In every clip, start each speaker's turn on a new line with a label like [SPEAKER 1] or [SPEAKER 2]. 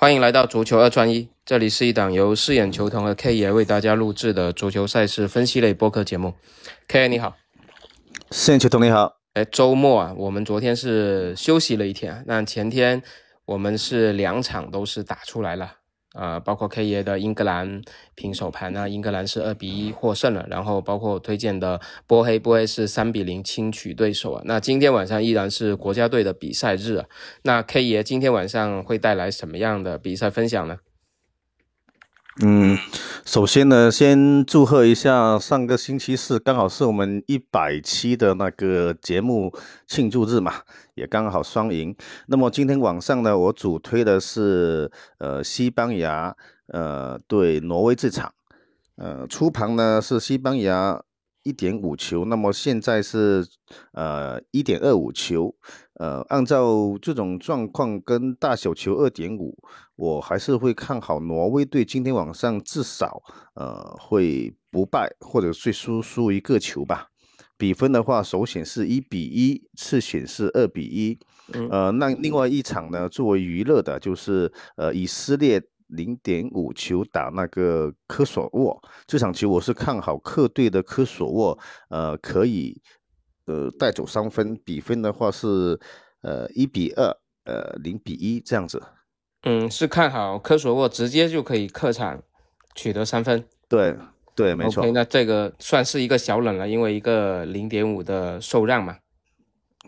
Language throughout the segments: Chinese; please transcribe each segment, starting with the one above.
[SPEAKER 1] 欢迎来到足球二穿一，这里是一档由饰演球童和 K 爷为大家录制的足球赛事分析类播客节目。K 爷你好，
[SPEAKER 2] 饰演球童你好。
[SPEAKER 1] 哎，周末啊，我们昨天是休息了一天，那前天我们是两场都是打出来了。啊，包括 K 爷的英格兰平手盘啊，英格兰是二比一获胜了，然后包括我推荐的波黑，波黑是三比零轻取对手啊。那今天晚上依然是国家队的比赛日啊，那 K 爷今天晚上会带来什么样的比赛分享呢？
[SPEAKER 2] 嗯，首先呢，先祝贺一下，上个星期四刚好是我们一百期的那个节目庆祝日嘛，也刚好双赢。那么今天晚上呢，我主推的是呃西班牙呃对挪威这场，呃初盘呢是西班牙。一点五球，那么现在是呃一点二五球，呃，按照这种状况跟大小球二点五，我还是会看好挪威队今天晚上至少呃会不败，或者最输输一个球吧。比分的话，首选是一比一，次选是二比一。呃，那另外一场呢，作为娱乐的，就是呃以色列。零点五球打那个科索沃，这场球我是看好客队的科索沃，呃，可以呃带走三分。比分的话是呃一比二，呃零比一这样子。
[SPEAKER 1] 嗯，是看好科索沃直接就可以客场取得三分。
[SPEAKER 2] 对对，没错。
[SPEAKER 1] OK，那这个算是一个小冷了，因为一个零点五的受让嘛。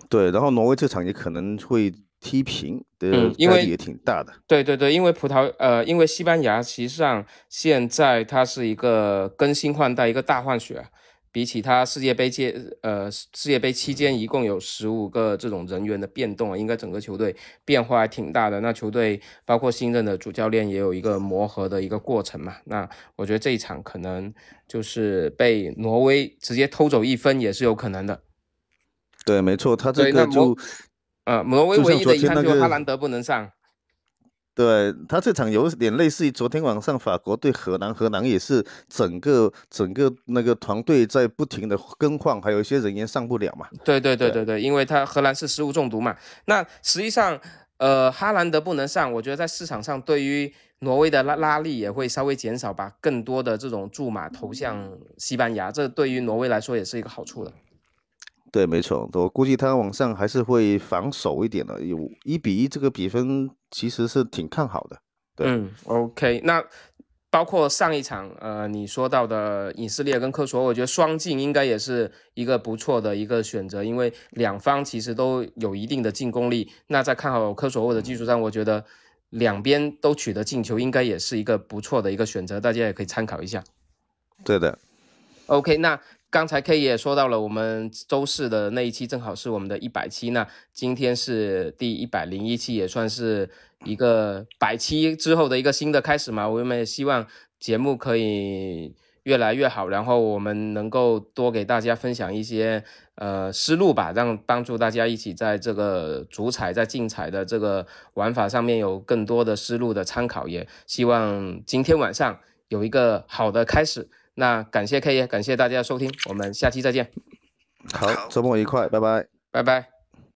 [SPEAKER 2] 对，然后挪威这场也可能会。踢平的概率也挺大的。
[SPEAKER 1] 对对对，因为葡萄呃，因为西班牙实际上现在它是一个更新换代，一个大换血。比起它世界杯届呃世界杯期间一共有十五个这种人员的变动啊，应该整个球队变化还挺大的。那球队包括新任的主教练也有一个磨合的一个过程嘛。那我觉得这一场可能就是被挪威直接偷走一分也是有可能的。
[SPEAKER 2] 对，没错，他这个就。
[SPEAKER 1] 呃，挪威唯一的遗憾就是哈兰德不能上。
[SPEAKER 2] 对他这场有点类似于昨天晚上法国对荷兰，荷兰也是整个整个那个团队在不停的更换，还有一些人员上不了嘛。
[SPEAKER 1] 对对对对对，因为他荷兰是食物中毒嘛。那实际上，呃，哈兰德不能上，我觉得在市场上对于挪威的拉拉力也会稍微减少，把更多的这种注码投向西班牙，这对于挪威来说也是一个好处的。
[SPEAKER 2] 对，没错，我估计他往上还是会防守一点的。有一比一这个比分，其实是挺看好的。
[SPEAKER 1] 嗯，OK，那包括上一场，呃，你说到的以色列跟科索沃，我觉得双进应该也是一个不错的一个选择，因为两方其实都有一定的进攻力。那在看好科索沃的基础上，我觉得两边都取得进球，应该也是一个不错的一个选择，大家也可以参考一下。
[SPEAKER 2] 对的
[SPEAKER 1] ，OK，那。刚才 K 也说到了，我们周四的那一期正好是我们的一百期，那今天是第一百零一期，也算是一个百期之后的一个新的开始嘛。我们也希望节目可以越来越好，然后我们能够多给大家分享一些呃思路吧，让帮助大家一起在这个主彩在竞彩的这个玩法上面有更多的思路的参考。也希望今天晚上有一个好的开始。那感谢 K 爷，感谢大家的收听，我们下期再见。
[SPEAKER 2] 好，周末愉快，拜拜，
[SPEAKER 1] 拜拜。